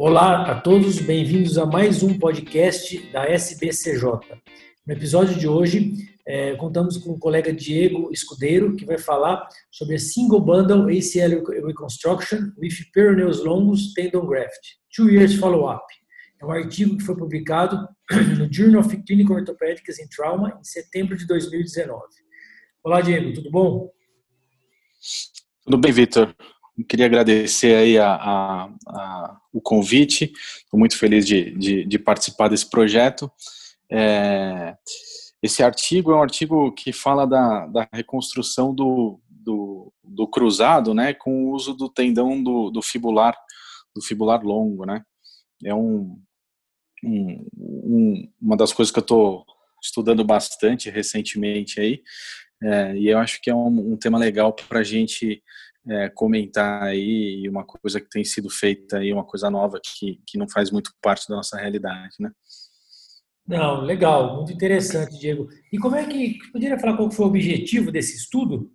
Olá a todos, bem-vindos a mais um podcast da SBCJ. No episódio de hoje, é, contamos com o colega Diego Escudeiro, que vai falar sobre a Single Bundle ACL Reconstruction with Peroneus Longus Tendon Graft, Two Years Follow-up. É um artigo que foi publicado no Journal of Clinical Orthopedics and Trauma em setembro de 2019. Olá, Diego, tudo bom? Tudo bem, Vitor. Queria agradecer aí a, a, a, o convite. Estou muito feliz de, de, de, participar desse projeto. É, esse artigo é um artigo que fala da, da reconstrução do, do, do, cruzado, né, com o uso do tendão do, do fibular, do fibular longo, né. É um, um, um uma das coisas que eu estou estudando bastante recentemente aí, é, e eu acho que é um, um tema legal para a gente é, comentar aí uma coisa que tem sido feita aí, uma coisa nova que, que não faz muito parte da nossa realidade, né? Não, legal, muito interessante, Diego. E como é que poderia falar qual foi o objetivo desse estudo?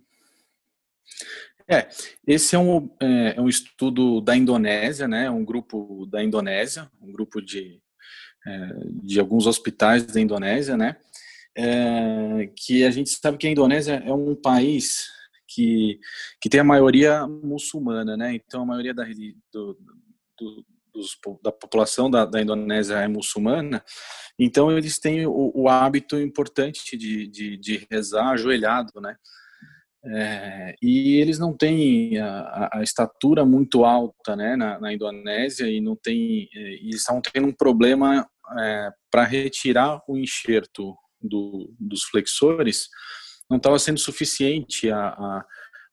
É, esse é um, é, é um estudo da Indonésia, né? Um grupo da Indonésia, um grupo de, é, de alguns hospitais da Indonésia, né? É, que a gente sabe que a Indonésia é um país que, que tem a maioria muçulmana, né? Então a maioria da, do, do, dos, da população da, da, Indonésia é muçulmana, então eles têm o, o hábito importante de, de, de, rezar ajoelhado, né? É, e eles não têm a, a, estatura muito alta, né, na, na Indonésia e não tem, é, e estão tendo um problema é, para retirar o enxerto do, dos flexores não estava sendo suficiente a, a,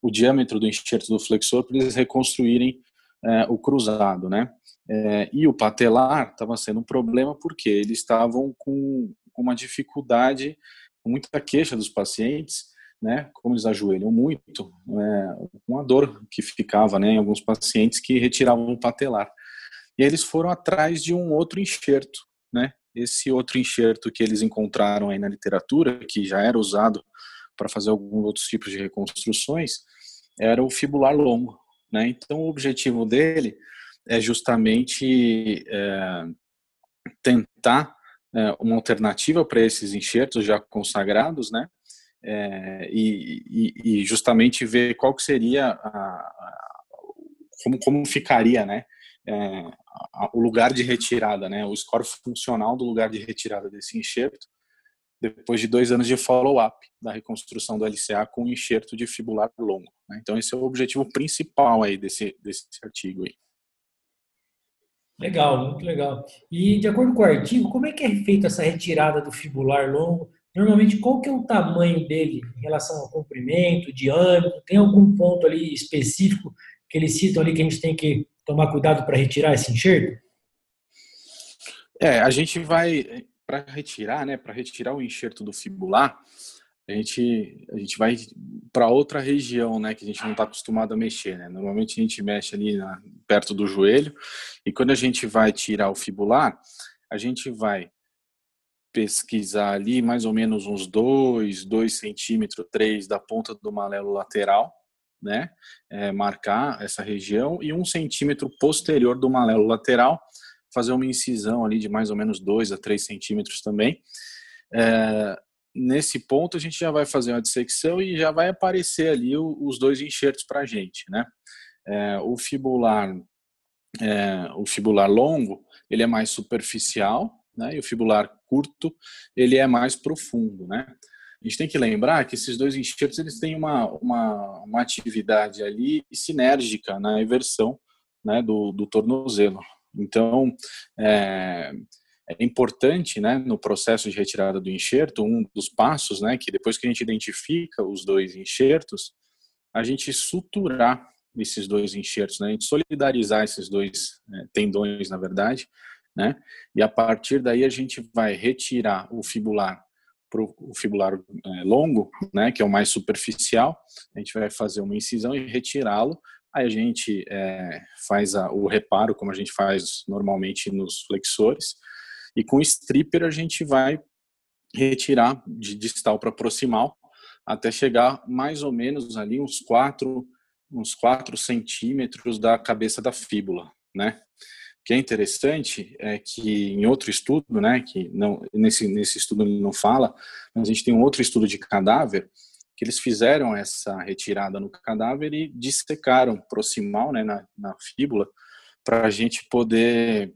o diâmetro do enxerto do flexor para eles reconstruírem é, o cruzado, né? É, e o patelar estava sendo um problema porque eles estavam com, com uma dificuldade, com muita queixa dos pacientes, né? Como eles ajoelham muito, é, uma dor que ficava, né, em alguns pacientes que retiravam o patelar. E eles foram atrás de um outro enxerto, né? Esse outro enxerto que eles encontraram aí na literatura, que já era usado para fazer alguns outros tipos de reconstruções, era o fibular longo. Né? Então, o objetivo dele é justamente é, tentar é, uma alternativa para esses enxertos já consagrados, né? É, e, e, justamente ver qual que seria a, a, como, como ficaria, né? O lugar de retirada, né? O score funcional do lugar de retirada desse enxerto depois de dois anos de follow-up da reconstrução do LCA com enxerto de fibular longo. Né? Então, esse é o objetivo principal aí desse, desse artigo. Aí. Legal, muito legal. E, de acordo com o artigo, como é que é feita essa retirada do fibular longo? Normalmente, qual que é o tamanho dele em relação ao comprimento, diâmetro? Tem algum ponto ali específico que eles citam ali que a gente tem que tomar cuidado para retirar esse enxerto? É, a gente vai para retirar, né, para retirar o enxerto do fibular, a gente, a gente vai para outra região, né, que a gente não está acostumado a mexer, né? Normalmente a gente mexe ali na, perto do joelho e quando a gente vai tirar o fibular, a gente vai pesquisar ali mais ou menos uns 2, 2 centímetros, 3 da ponta do malelo lateral, né? É, marcar essa região e um centímetro posterior do malelo lateral fazer uma incisão ali de mais ou menos 2 a 3 centímetros também. É, nesse ponto a gente já vai fazer uma dissecção e já vai aparecer ali o, os dois enxertos para a gente, né? É, o fibular, é, o fibular longo, ele é mais superficial, né? E o fibular curto, ele é mais profundo, né? A gente tem que lembrar que esses dois enxertos eles têm uma, uma, uma atividade ali sinérgica na inversão né, do, do tornozelo. Então, é, é importante, né, no processo de retirada do enxerto, um dos passos, né, que depois que a gente identifica os dois enxertos, a gente suturar esses dois enxertos, né, a gente solidarizar esses dois é, tendões, na verdade, né, e a partir daí a gente vai retirar o fibular pro, o fibular é, longo, né, que é o mais superficial, a gente vai fazer uma incisão e retirá-lo Aí a gente é, faz a, o reparo, como a gente faz normalmente nos flexores, e com o stripper a gente vai retirar de distal para proximal até chegar mais ou menos ali uns 4 uns 4 centímetros da cabeça da fíbula, né? Que é interessante é que em outro estudo, né, que não nesse nesse estudo ele não fala, mas a gente tem um outro estudo de cadáver que eles fizeram essa retirada no cadáver e dissecaram proximal, né, na, na fíbula, para a gente poder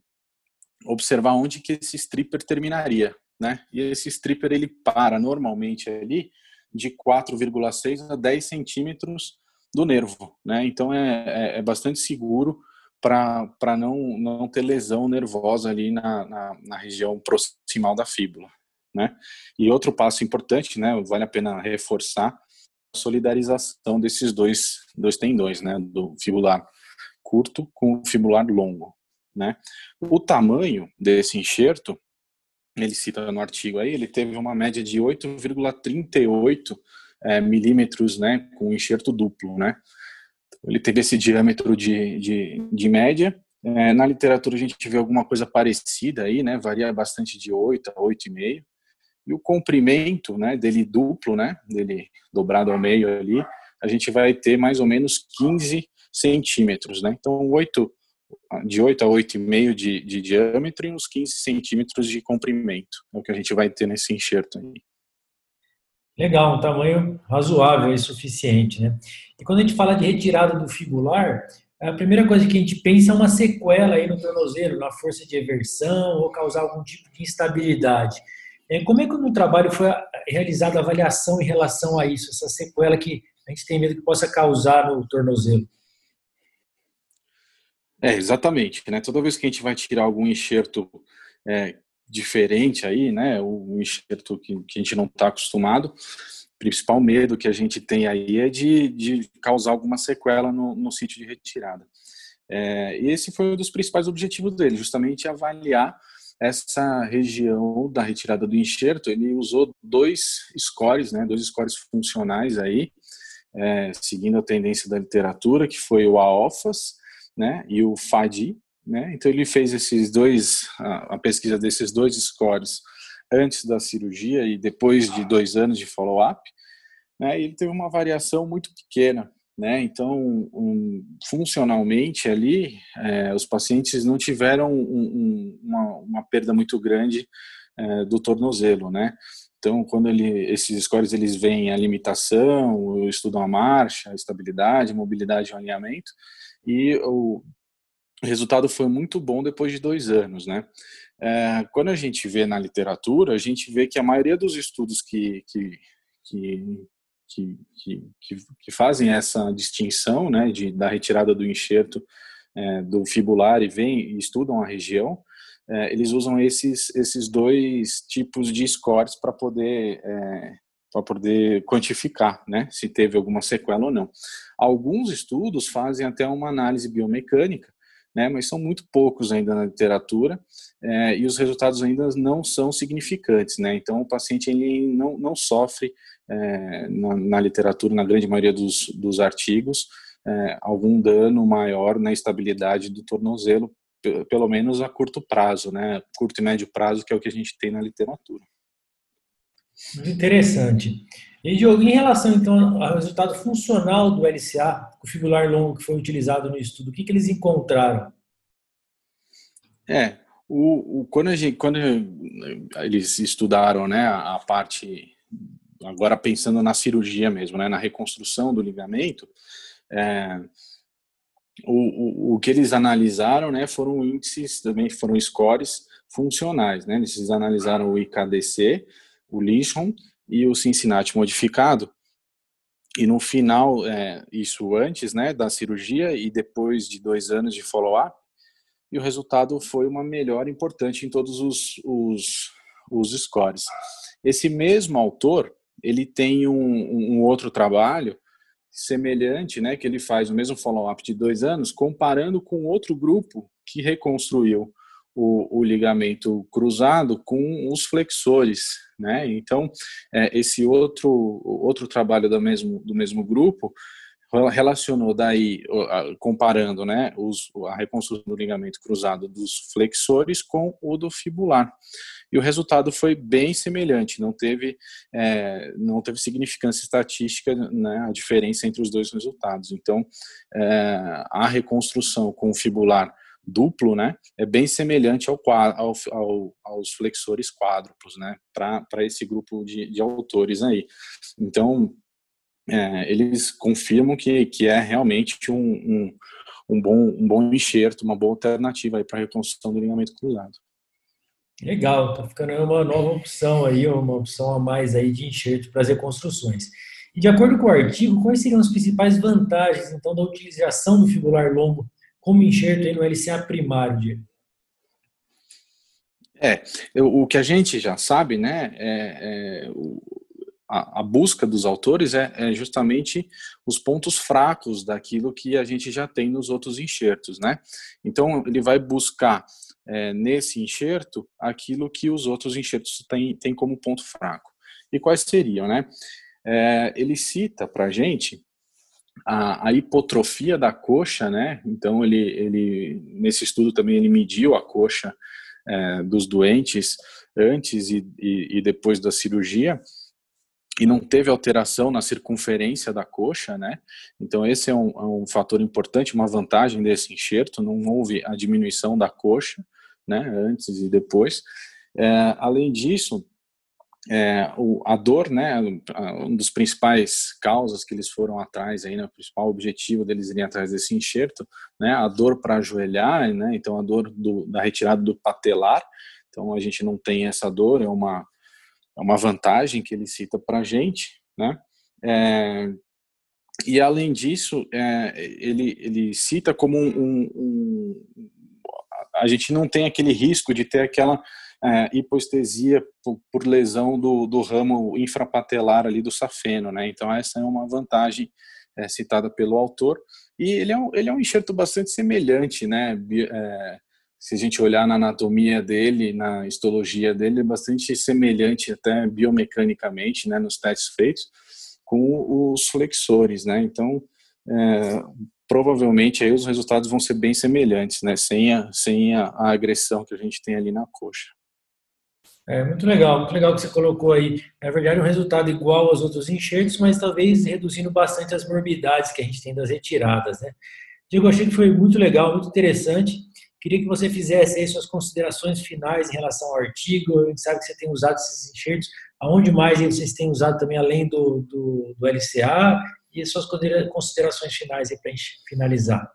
observar onde que esse stripper terminaria, né? E esse stripper ele para normalmente ali de 4,6 a 10 centímetros do nervo, né? Então é, é, é bastante seguro para não, não ter lesão nervosa ali na, na, na, região proximal da fíbula, né? E outro passo importante, né? Vale a pena reforçar a solidarização desses dois, dois tendões, né? Do fibular curto com o fibular longo, né? O tamanho desse enxerto, ele cita no artigo aí, ele teve uma média de 8,38 é, milímetros, né, com enxerto duplo, né. Ele teve esse diâmetro de, de, de média. É, na literatura a gente vê alguma coisa parecida aí, né, varia bastante de 8 a 8,5. E o comprimento, né, dele duplo, né, dele dobrado ao meio ali, a gente vai ter mais ou menos 15 centímetros, né. Então, 8 de 8 a 8,5 de, de diâmetro e uns 15 centímetros de comprimento. É o que a gente vai ter nesse enxerto aí. Legal, um tamanho razoável e suficiente, né? E quando a gente fala de retirada do fibular, a primeira coisa que a gente pensa é uma sequela aí no tornozelo, na força de eversão ou causar algum tipo de instabilidade. É, como é que no trabalho foi realizada a avaliação em relação a isso, essa sequela que a gente tem medo que possa causar no tornozelo? É, exatamente. Né? Toda vez que a gente vai tirar algum enxerto é, diferente aí, né, um enxerto que, que a gente não está acostumado, o principal medo que a gente tem aí é de, de causar alguma sequela no, no sítio de retirada. É, esse foi um dos principais objetivos dele, justamente avaliar essa região da retirada do enxerto. Ele usou dois scores, né, dois scores funcionais aí, é, seguindo a tendência da literatura, que foi o AOFAS, né, e o FADI, né? Então ele fez esses dois, a, a pesquisa desses dois scores antes da cirurgia e depois de dois anos de follow-up, né? Ele teve uma variação muito pequena, né? Então, um, funcionalmente ali, é, os pacientes não tiveram um, um, uma, uma, perda muito grande é, do tornozelo, né? Então, quando ele, esses scores eles veem a limitação, estudam a marcha, a estabilidade, a mobilidade e alinhamento, e o, o resultado foi muito bom depois de dois anos, né? É, quando a gente vê na literatura, a gente vê que a maioria dos estudos que, que, que, que, que, que fazem essa distinção, né, de, da retirada do enxerto é, do fibular e vem e estudam a região, é, eles usam esses, esses dois tipos de scores para poder é, poder quantificar, né, se teve alguma sequela ou não. Alguns estudos fazem até uma análise biomecânica né, mas são muito poucos ainda na literatura é, e os resultados ainda não são significantes. Né, então, o paciente ele não, não sofre, é, na, na, literatura, na grande maioria dos, dos artigos, é, algum dano maior na estabilidade do tornozelo, pelo menos a curto prazo, né, curto e médio prazo, que é o que a gente tem na literatura. Muito interessante. E, Diogo, em relação então ao resultado funcional do LCA, o fibular longo que foi utilizado no estudo, o que, que eles encontraram? É, o, o, quando, gente, quando eles estudaram né, a parte, agora pensando na cirurgia mesmo, né, na reconstrução do ligamento, é, o, o, o, que eles analisaram né, foram índices, também foram scores funcionais. Né, eles analisaram o IKDC, o Lishon e o Cincinnati modificado. E no final, é, isso antes né, da cirurgia e depois de dois anos de follow-up, e o resultado foi uma melhora importante em todos os, os, os scores. Esse mesmo autor, ele tem um, um outro trabalho semelhante, né, que ele faz o mesmo follow-up de dois anos, comparando com outro grupo que reconstruiu o, o, ligamento cruzado com os flexores, né? Então, é, esse outro outro trabalho do mesmo do mesmo grupo relacionou daí comparando, né, os, a reconstrução do ligamento cruzado dos flexores com o do fibular e o resultado foi bem semelhante, não teve é, não teve significância estatística, né, a diferença entre os dois resultados. Então, é, a reconstrução com o fibular duplo, né, é bem semelhante ao, ao, ao aos flexores quádruplos, né, para esse grupo de, de autores aí. Então, é, eles confirmam que, que é realmente um, um, um, bom, um bom enxerto, uma boa alternativa para a reconstrução do ligamento cruzado. Legal, tá ficando uma nova opção aí, uma opção a mais aí de enxerto para as reconstruções. E de acordo com o artigo, quais seriam as principais vantagens, então, da utilização do fibular longo como enxerto no LCA primário, Diego? É, o que a gente já sabe, né, é, é o, a, a, busca dos autores é, é, justamente os pontos fracos daquilo que a gente já tem nos outros enxertos, né? Então ele vai buscar é, nesse enxerto aquilo que os outros enxertos têm, têm como ponto fraco. E quais seriam, né? É, ele cita para a gente a, hipotrofia da coxa, né? Então ele, ele nesse estudo também ele mediu a coxa é, dos doentes antes e, e, e, depois da cirurgia e não teve alteração na circunferência da coxa, né? Então esse é um, é um fator importante, uma vantagem desse enxerto, não houve a diminuição da coxa, né? Antes e depois. É, além disso, é, o, a dor, né, um dos principais causas que eles foram atrás aí, né, o principal objetivo deles irem atrás desse enxerto, né, a dor para ajoelhar, né, então a dor do, da retirada do patelar, então a gente não tem essa dor, é uma é uma vantagem que ele cita para a gente, né, é, e além disso, é, ele ele cita como um, um, um a gente não tem aquele risco de ter aquela é, hipoestesia por, por lesão do, do, ramo infrapatelar ali do safeno, né? Então essa é uma vantagem é, citada pelo autor e ele é um, ele é um enxerto bastante semelhante, né? É, se a gente olhar na anatomia dele, na histologia dele, é bastante semelhante até biomecanicamente, né? Nos testes feitos com os flexores, né? Então é, provavelmente aí os resultados vão ser bem semelhantes, né? Sem a, sem a, a agressão que a gente tem ali na coxa. É muito legal, muito legal que você colocou aí. Na verdade, um resultado igual aos outros enxertos, mas talvez reduzindo bastante as morbidades que a gente tem das retiradas, né? Diego, achei que foi muito legal, muito interessante. Queria que você fizesse aí suas considerações finais em relação ao artigo. A gente sabe que você tem usado esses enxertos. Aonde mais vocês têm usado também, além do, do, do LCA? E suas considerações finais aí para finalizar.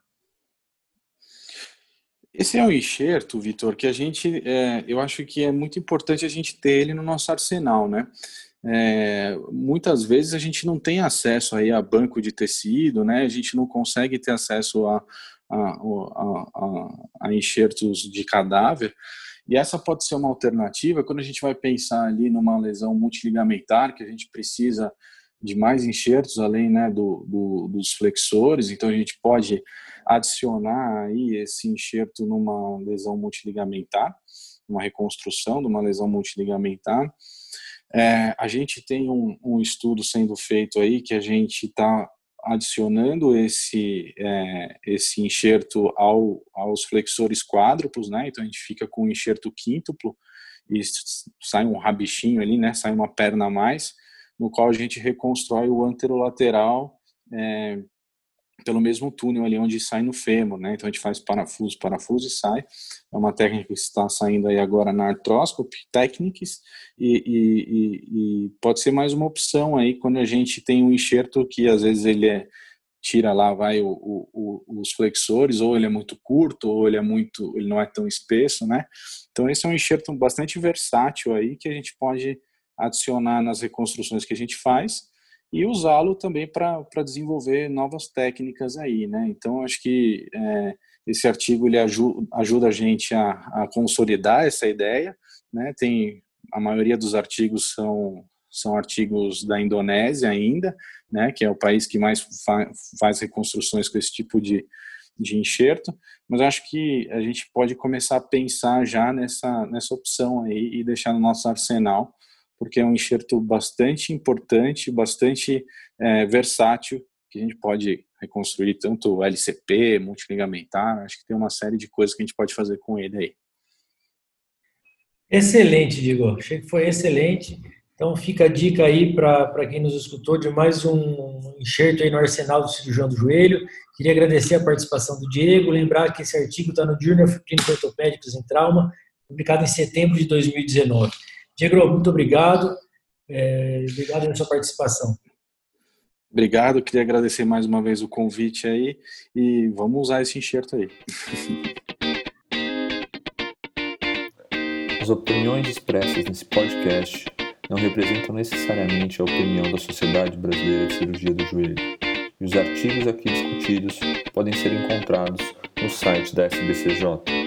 Esse é um enxerto, Vitor, que a gente, é, eu acho que é muito importante a gente ter ele no nosso arsenal, né? É, muitas vezes a gente não tem acesso aí a banco de tecido, né? A gente não consegue ter acesso a, a, a, a enxertos de cadáver. E essa pode ser uma alternativa quando a gente vai pensar ali numa lesão multiligamentar, que a gente precisa de mais enxertos além né, do, do, dos flexores, então a gente pode adicionar aí esse enxerto numa lesão multiligamentar, uma reconstrução de uma lesão multiligamentar. É, a gente tem um, um, estudo sendo feito aí que a gente está adicionando esse é, esse enxerto ao, aos flexores quádruplos, né? Então a gente fica com um enxerto quíntuplo e sai um rabichinho ali, né? Sai uma perna a mais no qual a gente reconstrói o anterolateral é, pelo mesmo túnel ali onde sai no fêmur, né? Então a gente faz parafuso, parafuso e sai. É uma técnica que está saindo aí agora na Arthroscopy Techniques e, e, e, e, pode ser mais uma opção aí quando a gente tem um enxerto que às vezes ele é tira lá vai o, o, os flexores ou ele é muito curto ou ele é muito ele não é tão espesso, né? Então esse é um enxerto bastante versátil aí que a gente pode adicionar nas reconstruções que a gente faz e usá-lo também para desenvolver novas técnicas aí, né? Então, acho que é, esse artigo ele ajuda, ajuda a gente a, a, consolidar essa ideia, né? Tem a maioria dos artigos são são artigos da Indonésia ainda, né? Que é o país que mais fa faz reconstruções com esse tipo de de enxerto, mas acho que a gente pode começar a pensar já nessa nessa opção aí e deixar no nosso arsenal porque é um enxerto bastante importante, bastante é, versátil, que a gente pode reconstruir tanto LCP, multiligamentar, acho que tem uma série de coisas que a gente pode fazer com ele aí. Excelente, Diego. Achei que foi excelente. Então fica a dica aí para quem nos escutou de mais um enxerto aí no arsenal do cirurgião do joelho. Queria agradecer a participação do Diego, lembrar que esse artigo está no Journal of Clinical Orthopedics em Trauma, publicado em setembro de 2019. Diego, muito obrigado. É, obrigado pela sua participação. Obrigado, queria agradecer mais uma vez o convite aí e vamos usar esse enxerto aí. As opiniões expressas nesse podcast não representam necessariamente a opinião da Sociedade Brasileira de Cirurgia do Joelho, e os artigos aqui discutidos podem ser encontrados no site da SBCJ